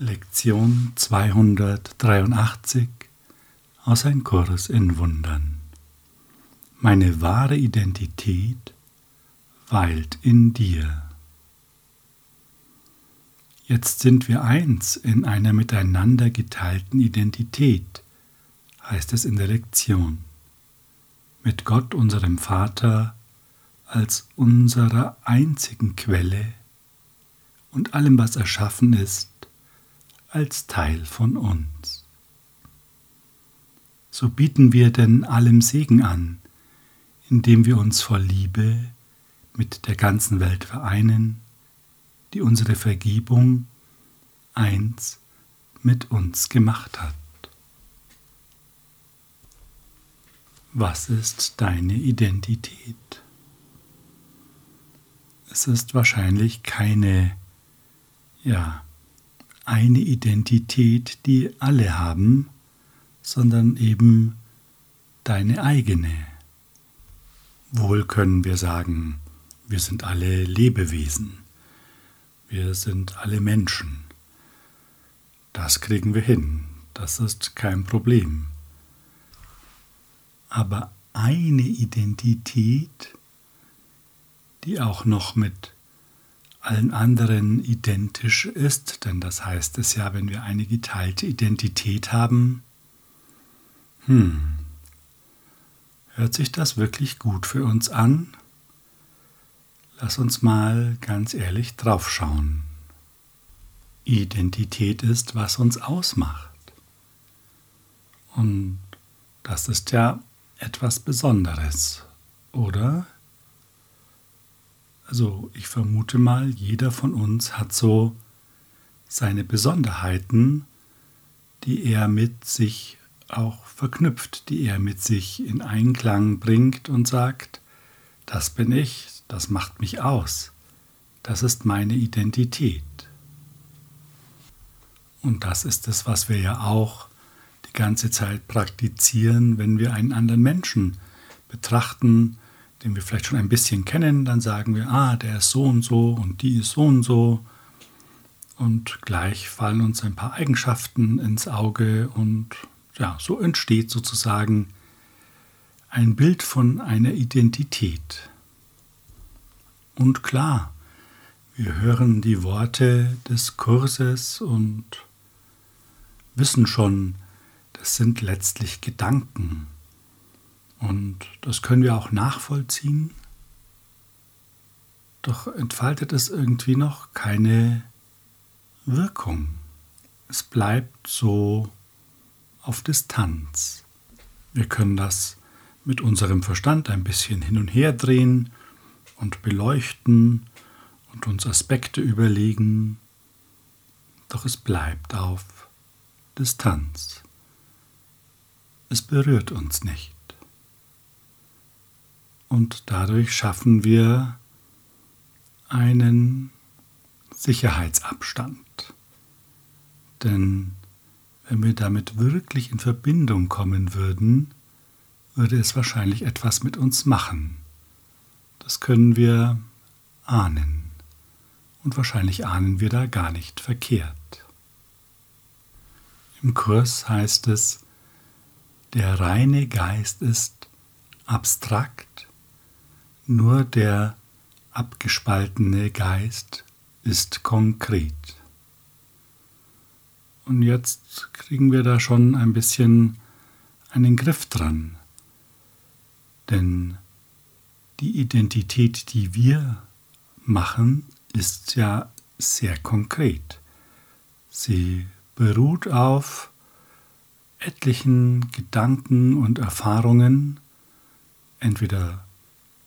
Lektion 283 aus Ein Kurs in Wundern. Meine wahre Identität weilt in dir. Jetzt sind wir eins in einer miteinander geteilten Identität, heißt es in der Lektion. Mit Gott, unserem Vater, als unserer einzigen Quelle und allem, was erschaffen ist, als Teil von uns. So bieten wir denn allem Segen an, indem wir uns vor Liebe mit der ganzen Welt vereinen, die unsere Vergebung eins mit uns gemacht hat. Was ist deine Identität? Es ist wahrscheinlich keine, ja, eine Identität, die alle haben, sondern eben deine eigene. Wohl können wir sagen, wir sind alle Lebewesen, wir sind alle Menschen. Das kriegen wir hin, das ist kein Problem. Aber eine Identität, die auch noch mit allen anderen identisch ist, denn das heißt es ja, wenn wir eine geteilte Identität haben, hm, hört sich das wirklich gut für uns an? Lass uns mal ganz ehrlich draufschauen. Identität ist, was uns ausmacht. Und das ist ja etwas Besonderes, oder? Also ich vermute mal, jeder von uns hat so seine Besonderheiten, die er mit sich auch verknüpft, die er mit sich in Einklang bringt und sagt, das bin ich, das macht mich aus, das ist meine Identität. Und das ist es, was wir ja auch die ganze Zeit praktizieren, wenn wir einen anderen Menschen betrachten, den wir vielleicht schon ein bisschen kennen, dann sagen wir, ah, der ist so und so und die ist so und so. Und gleich fallen uns ein paar Eigenschaften ins Auge und ja, so entsteht sozusagen ein Bild von einer Identität. Und klar, wir hören die Worte des Kurses und wissen schon, das sind letztlich Gedanken. Und das können wir auch nachvollziehen. Doch entfaltet es irgendwie noch keine Wirkung. Es bleibt so auf Distanz. Wir können das mit unserem Verstand ein bisschen hin und her drehen und beleuchten und uns Aspekte überlegen, doch es bleibt auf Distanz. Es berührt uns nicht und dadurch schaffen wir einen Sicherheitsabstand. Denn wenn wir damit wirklich in Verbindung kommen würden, würde es wahrscheinlich etwas mit uns machen. Das können wir ahnen. Und wahrscheinlich ahnen wir da gar nicht verkehrt. Im Kurs heißt es, der reine Geist ist abstrakt nur der abgespaltene Geist ist konkret. Und jetzt kriegen wir da schon ein bisschen einen Griff dran. Denn die Identität, die wir machen, ist ja sehr konkret. Sie beruht auf etlichen Gedanken und Erfahrungen, entweder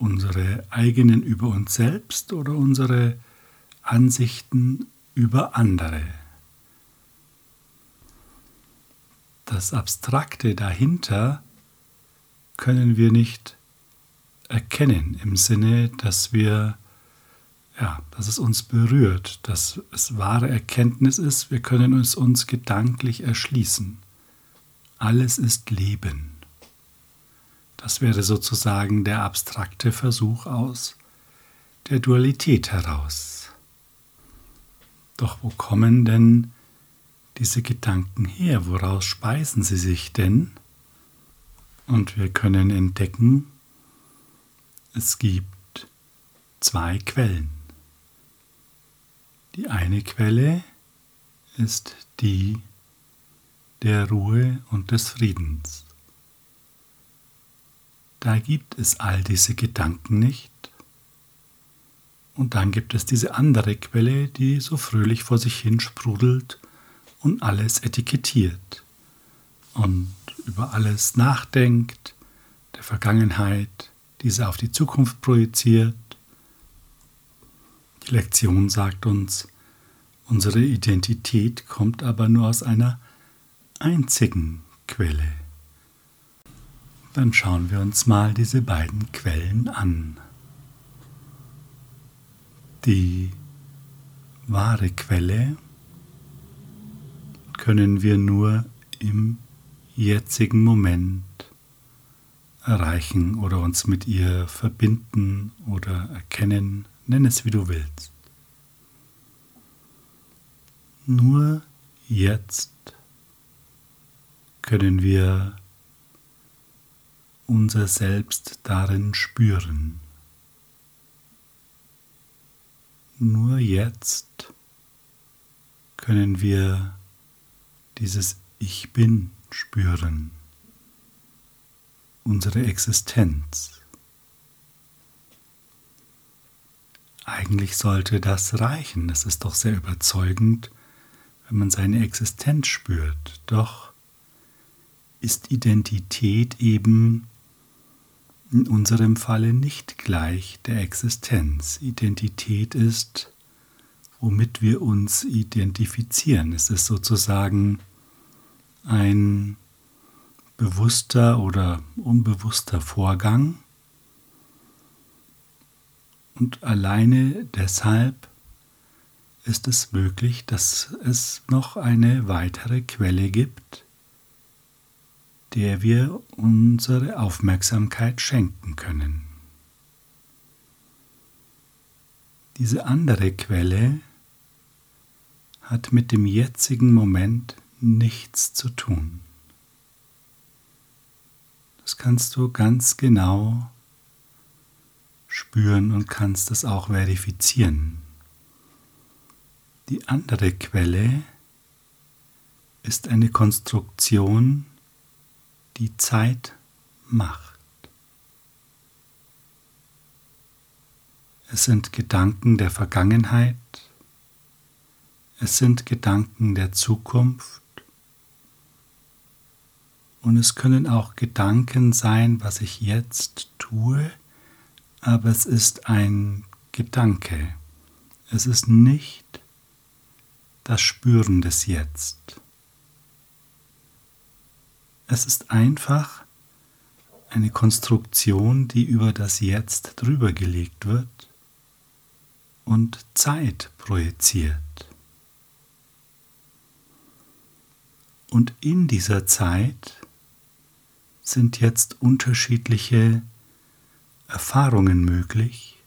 unsere eigenen über uns selbst oder unsere Ansichten über andere. Das Abstrakte dahinter können wir nicht erkennen im Sinne, dass wir ja, dass es uns berührt, dass es wahre Erkenntnis ist, wir können es uns gedanklich erschließen. Alles ist Leben. Das wäre sozusagen der abstrakte Versuch aus der Dualität heraus. Doch wo kommen denn diese Gedanken her? Woraus speisen sie sich denn? Und wir können entdecken, es gibt zwei Quellen. Die eine Quelle ist die der Ruhe und des Friedens. Da gibt es all diese Gedanken nicht. Und dann gibt es diese andere Quelle, die so fröhlich vor sich hin sprudelt und alles etikettiert und über alles nachdenkt, der Vergangenheit, diese auf die Zukunft projiziert. Die Lektion sagt uns, unsere Identität kommt aber nur aus einer einzigen Quelle. Dann schauen wir uns mal diese beiden Quellen an. Die wahre Quelle können wir nur im jetzigen Moment erreichen oder uns mit ihr verbinden oder erkennen, nenn es wie du willst. Nur jetzt können wir unser Selbst darin spüren. Nur jetzt können wir dieses Ich bin spüren, unsere Existenz. Eigentlich sollte das reichen, es ist doch sehr überzeugend, wenn man seine Existenz spürt. Doch ist Identität eben in unserem Falle nicht gleich der Existenz. Identität ist, womit wir uns identifizieren. Es ist sozusagen ein bewusster oder unbewusster Vorgang. Und alleine deshalb ist es möglich, dass es noch eine weitere Quelle gibt, der wir unsere Aufmerksamkeit schenken können. Diese andere Quelle hat mit dem jetzigen Moment nichts zu tun. Das kannst du ganz genau spüren und kannst es auch verifizieren. Die andere Quelle ist eine Konstruktion, die Zeit macht. Es sind Gedanken der Vergangenheit, es sind Gedanken der Zukunft und es können auch Gedanken sein, was ich jetzt tue, aber es ist ein Gedanke. Es ist nicht das Spüren des Jetzt. Es ist einfach eine Konstruktion, die über das Jetzt drüber gelegt wird und Zeit projiziert. Und in dieser Zeit sind jetzt unterschiedliche Erfahrungen möglich.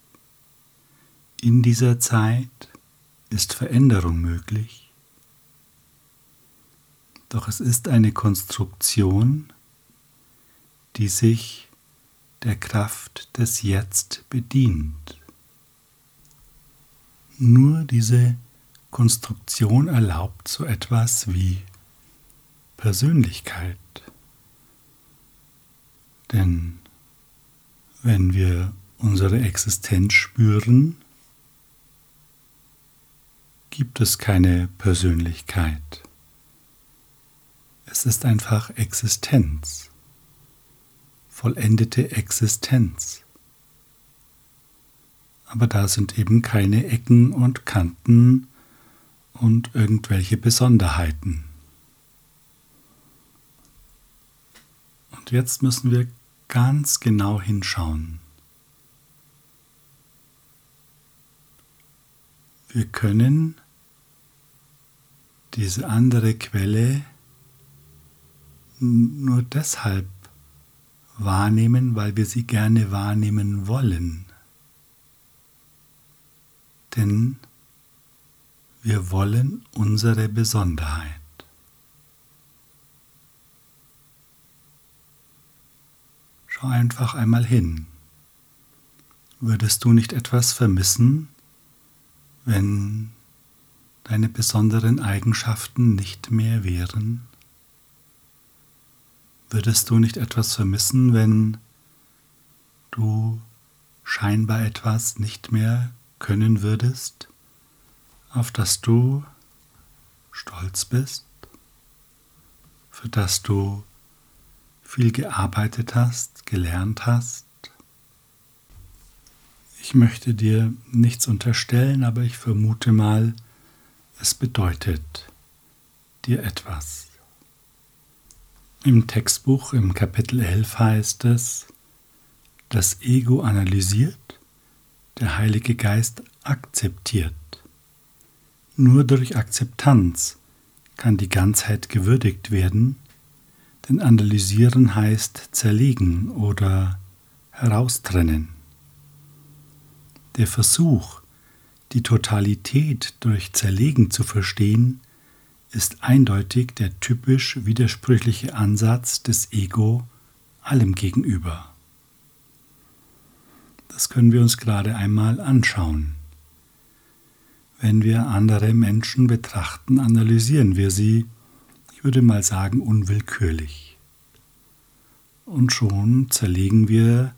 In dieser Zeit ist Veränderung möglich. Doch es ist eine Konstruktion, die sich der Kraft des Jetzt bedient. Nur diese Konstruktion erlaubt so etwas wie Persönlichkeit. Denn wenn wir unsere Existenz spüren, gibt es keine Persönlichkeit. Es ist einfach Existenz, vollendete Existenz. Aber da sind eben keine Ecken und Kanten und irgendwelche Besonderheiten. Und jetzt müssen wir ganz genau hinschauen. Wir können diese andere Quelle nur deshalb wahrnehmen, weil wir sie gerne wahrnehmen wollen. Denn wir wollen unsere Besonderheit. Schau einfach einmal hin. Würdest du nicht etwas vermissen, wenn deine besonderen Eigenschaften nicht mehr wären? Würdest du nicht etwas vermissen, wenn du scheinbar etwas nicht mehr können würdest, auf das du stolz bist, für das du viel gearbeitet hast, gelernt hast? Ich möchte dir nichts unterstellen, aber ich vermute mal, es bedeutet dir etwas. Im Textbuch im Kapitel 11 heißt es, das Ego analysiert, der Heilige Geist akzeptiert. Nur durch Akzeptanz kann die Ganzheit gewürdigt werden, denn analysieren heißt zerlegen oder heraustrennen. Der Versuch, die Totalität durch Zerlegen zu verstehen, ist eindeutig der typisch widersprüchliche Ansatz des Ego allem gegenüber. Das können wir uns gerade einmal anschauen. Wenn wir andere Menschen betrachten, analysieren wir sie, ich würde mal sagen, unwillkürlich. Und schon zerlegen wir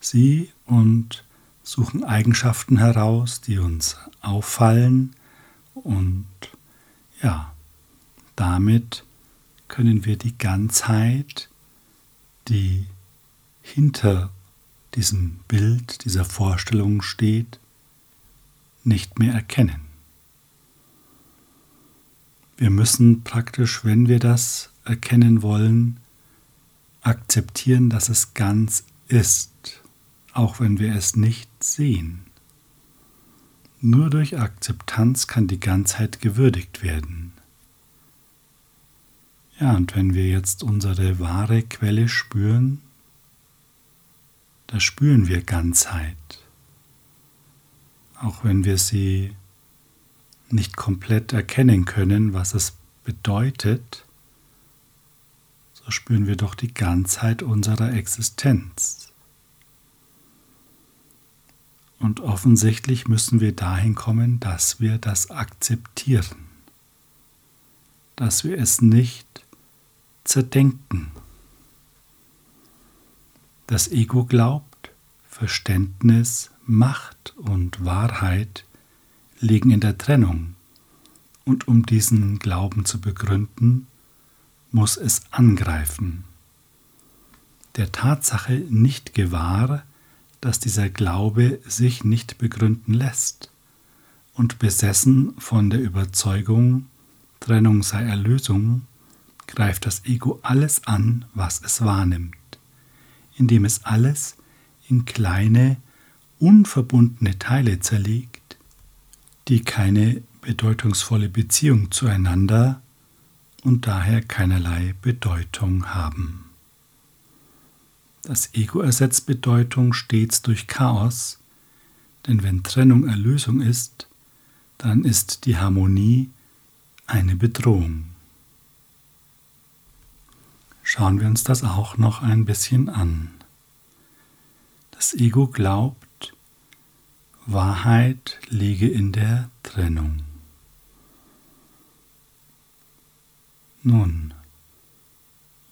sie und suchen Eigenschaften heraus, die uns auffallen und ja, damit können wir die Ganzheit, die hinter diesem Bild, dieser Vorstellung steht, nicht mehr erkennen. Wir müssen praktisch, wenn wir das erkennen wollen, akzeptieren, dass es ganz ist, auch wenn wir es nicht sehen. Nur durch Akzeptanz kann die Ganzheit gewürdigt werden. Ja, und wenn wir jetzt unsere wahre Quelle spüren, da spüren wir Ganzheit. Auch wenn wir sie nicht komplett erkennen können, was es bedeutet, so spüren wir doch die Ganzheit unserer Existenz. Und offensichtlich müssen wir dahin kommen, dass wir das akzeptieren, dass wir es nicht zerdenken. Das Ego glaubt, Verständnis, Macht und Wahrheit liegen in der Trennung, und um diesen Glauben zu begründen, muss es angreifen. Der Tatsache nicht gewahr, dass dieser Glaube sich nicht begründen lässt, und besessen von der Überzeugung, Trennung sei Erlösung, greift das Ego alles an, was es wahrnimmt indem es alles in kleine, unverbundene Teile zerlegt, die keine bedeutungsvolle Beziehung zueinander und daher keinerlei Bedeutung haben. Das Ego ersetzt Bedeutung stets durch Chaos, denn wenn Trennung Erlösung ist, dann ist die Harmonie eine Bedrohung. Schauen wir uns das auch noch ein bisschen an. Das Ego glaubt, Wahrheit liege in der Trennung. Nun,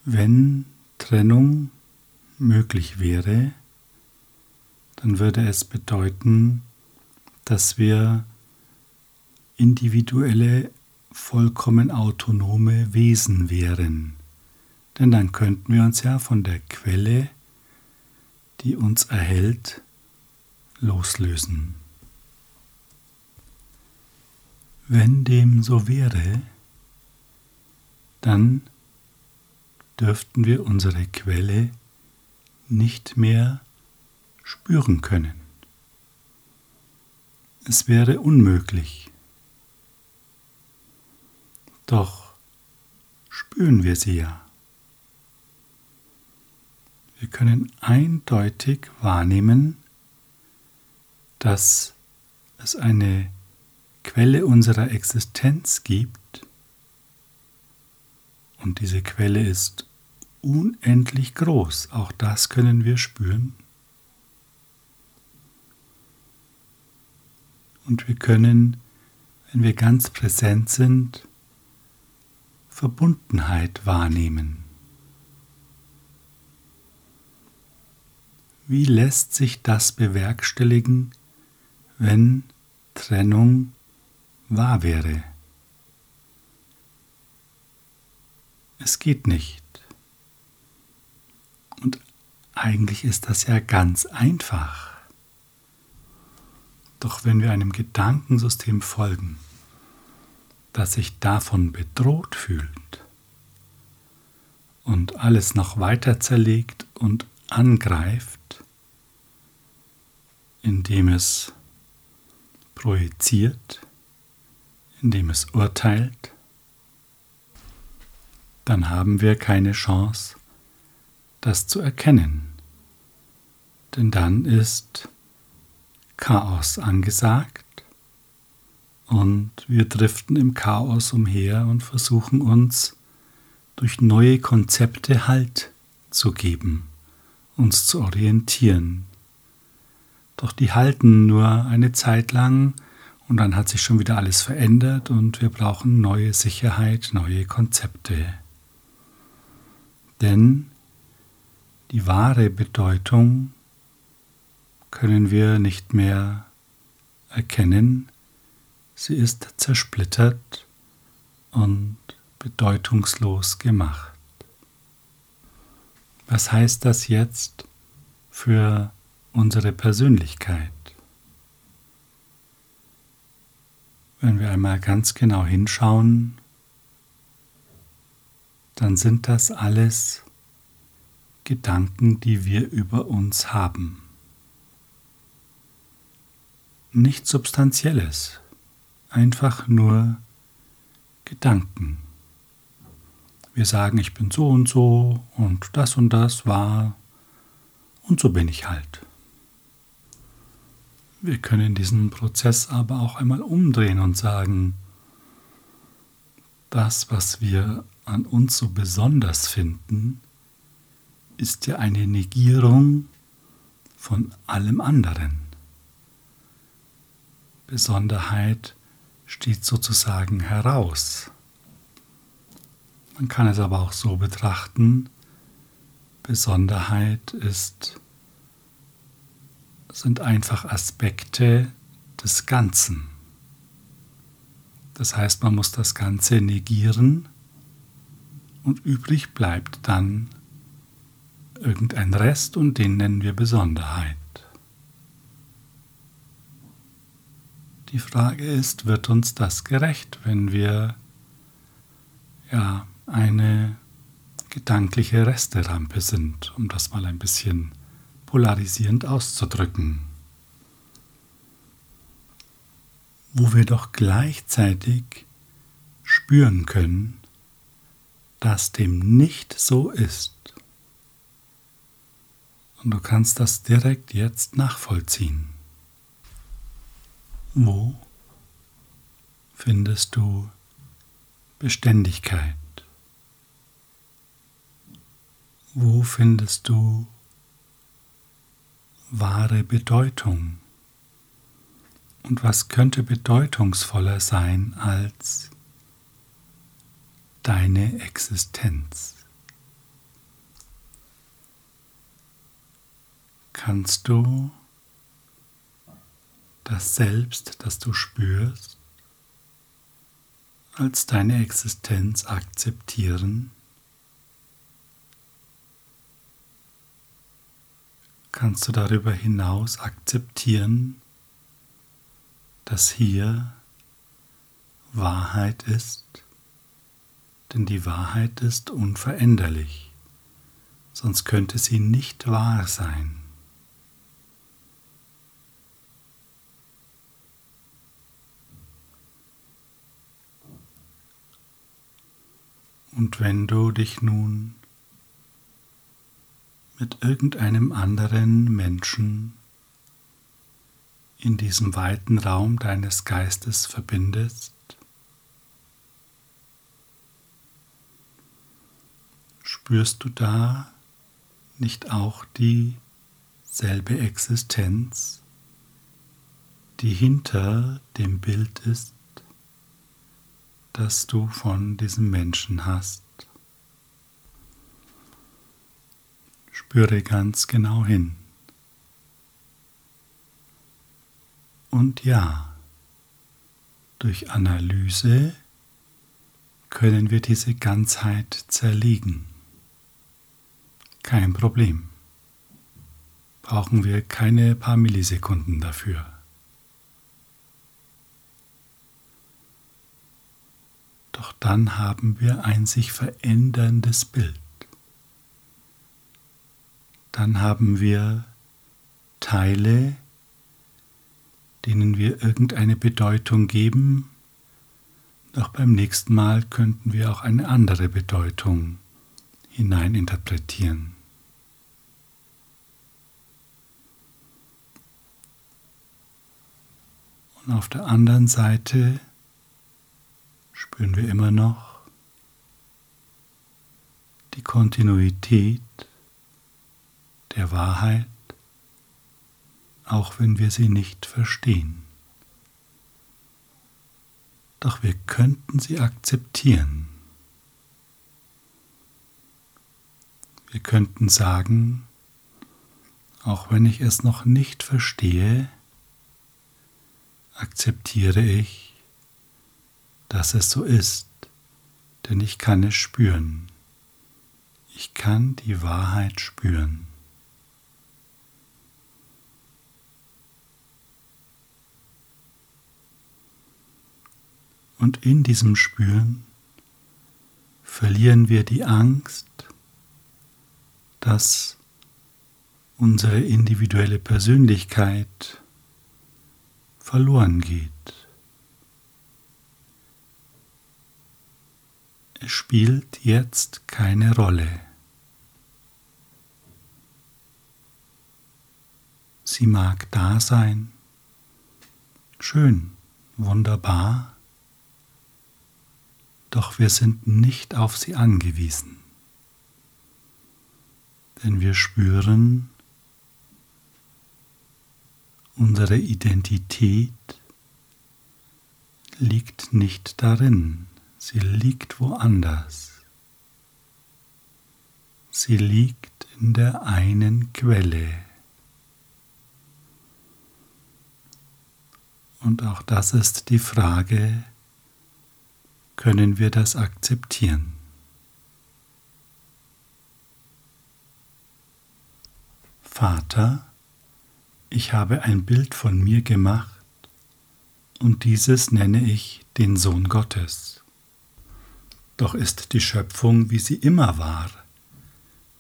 wenn Trennung möglich wäre, dann würde es bedeuten, dass wir individuelle, vollkommen autonome Wesen wären denn dann könnten wir uns ja von der Quelle, die uns erhält, loslösen. Wenn dem so wäre, dann dürften wir unsere Quelle nicht mehr spüren können. Es wäre unmöglich. Doch spüren wir sie ja. Wir können eindeutig wahrnehmen, dass es eine Quelle unserer Existenz gibt und diese Quelle ist unendlich groß. Auch das können wir spüren. Und wir können, wenn wir ganz präsent sind, Verbundenheit wahrnehmen. Wie lässt sich das bewerkstelligen, wenn Trennung wahr wäre? Es geht nicht. Und eigentlich ist das ja ganz einfach. Doch wenn wir einem Gedankensystem folgen, das sich davon bedroht fühlt und alles noch weiter zerlegt und angreift, indem es projiziert, indem es urteilt, dann haben wir keine Chance, das zu erkennen. Denn dann ist Chaos angesagt und wir driften im Chaos umher und versuchen uns durch neue Konzepte Halt zu geben, uns zu orientieren. Doch die halten nur eine Zeit lang und dann hat sich schon wieder alles verändert und wir brauchen neue Sicherheit, neue Konzepte. Denn die wahre Bedeutung können wir nicht mehr erkennen, sie ist zersplittert und bedeutungslos gemacht. Was heißt das jetzt für unsere Persönlichkeit? Wenn wir einmal ganz genau hinschauen, dann sind das alles Gedanken, die wir über uns haben. Nichts Substanzielles, einfach nur Gedanken. Wir sagen, ich bin so und so und das und das war und so bin ich halt. Wir können diesen Prozess aber auch einmal umdrehen und sagen, das, was wir an uns so besonders finden, ist ja eine Negierung von allem anderen. Besonderheit steht sozusagen heraus. Man kann es aber auch so betrachten, Besonderheit ist, sind einfach Aspekte des Ganzen. Das heißt, man muss das Ganze negieren und übrig bleibt dann irgendein Rest und den nennen wir Besonderheit. Die Frage ist, wird uns das gerecht, wenn wir ja eine gedankliche Resterampe sind, um das mal ein bisschen polarisierend auszudrücken, wo wir doch gleichzeitig spüren können, dass dem nicht so ist. Und du kannst das direkt jetzt nachvollziehen. Wo findest du Beständigkeit? Wo findest du wahre Bedeutung? Und was könnte bedeutungsvoller sein als deine Existenz? kannst du das Selbst, das du spürst, als deine Existenz akzeptieren? Kannst du darüber hinaus akzeptieren, dass hier Wahrheit ist? Denn die Wahrheit ist unveränderlich, sonst könnte sie nicht wahr sein. Und wenn du dich nun mit irgendeinem anderen Menschen in diesem weiten Raum deines Geistes verbindest, Spürst du da nicht auch dieselbe Existenz, die hinter dem Bild ist, das du von diesem Menschen hast? Spüre ganz genau hin. Und ja, durch Analyse können wir diese Ganzheit zerlegen. Kein Problem. Brauchen wir keine paar Millisekunden dafür. Doch dann haben wir ein sich veränderndes Bild. Dann haben wir Teile, denen wir irgendeine Bedeutung geben, doch beim nächsten Mal könnten wir auch eine andere Bedeutung hineininterpretieren. Und auf der anderen Seite spüren wir immer noch die Kontinuität der Wahrheit auch wenn wir sie nicht verstehen. Doch wir könnten sie akzeptieren. Wir könnten sagen, auch wenn ich es noch nicht verstehe, akzeptiere ich, dass es so ist, denn ich kann es spüren. Ich kann die Wahrheit spüren. Und in diesem Spüren verlieren wir die Angst, dass unsere individuelle Persönlichkeit verloren geht. Es spielt jetzt keine Rolle. Sie mag da sein, schön, wunderbar, doch wir sind nicht auf sie angewiesen, denn wir spüren, unsere Identität liegt nicht darin, sie liegt woanders. Sie liegt in der einen Quelle. Und auch das ist die Frage, können wir das akzeptieren. Vater, ich habe ein Bild von mir gemacht und dieses nenne ich den Sohn Gottes. Doch ist die Schöpfung, wie sie immer war,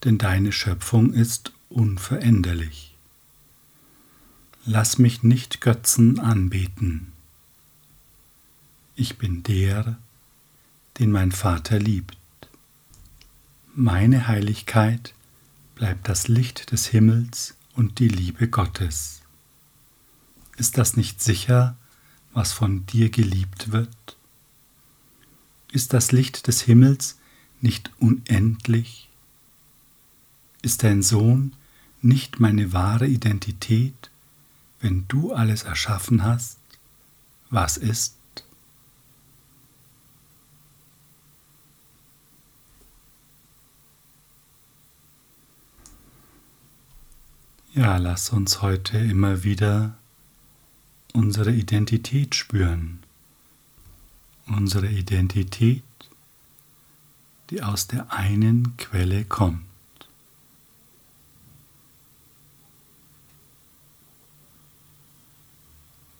denn deine Schöpfung ist unveränderlich. Lass mich nicht Götzen anbeten. Ich bin der, den mein Vater liebt. Meine Heiligkeit bleibt das Licht des Himmels und die Liebe Gottes. Ist das nicht sicher, was von dir geliebt wird? Ist das Licht des Himmels nicht unendlich? Ist dein Sohn nicht meine wahre Identität, wenn du alles erschaffen hast, was ist? Ja, lass uns heute immer wieder unsere Identität spüren. Unsere Identität, die aus der einen Quelle kommt.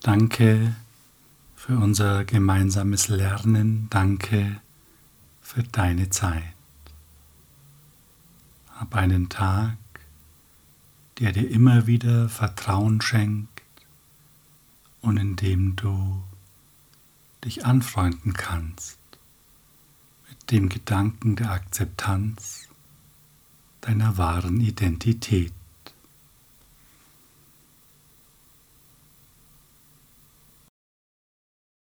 Danke für unser gemeinsames Lernen. Danke für deine Zeit. Hab einen Tag der dir immer wieder Vertrauen schenkt und in dem du dich anfreunden kannst mit dem Gedanken der Akzeptanz deiner wahren Identität.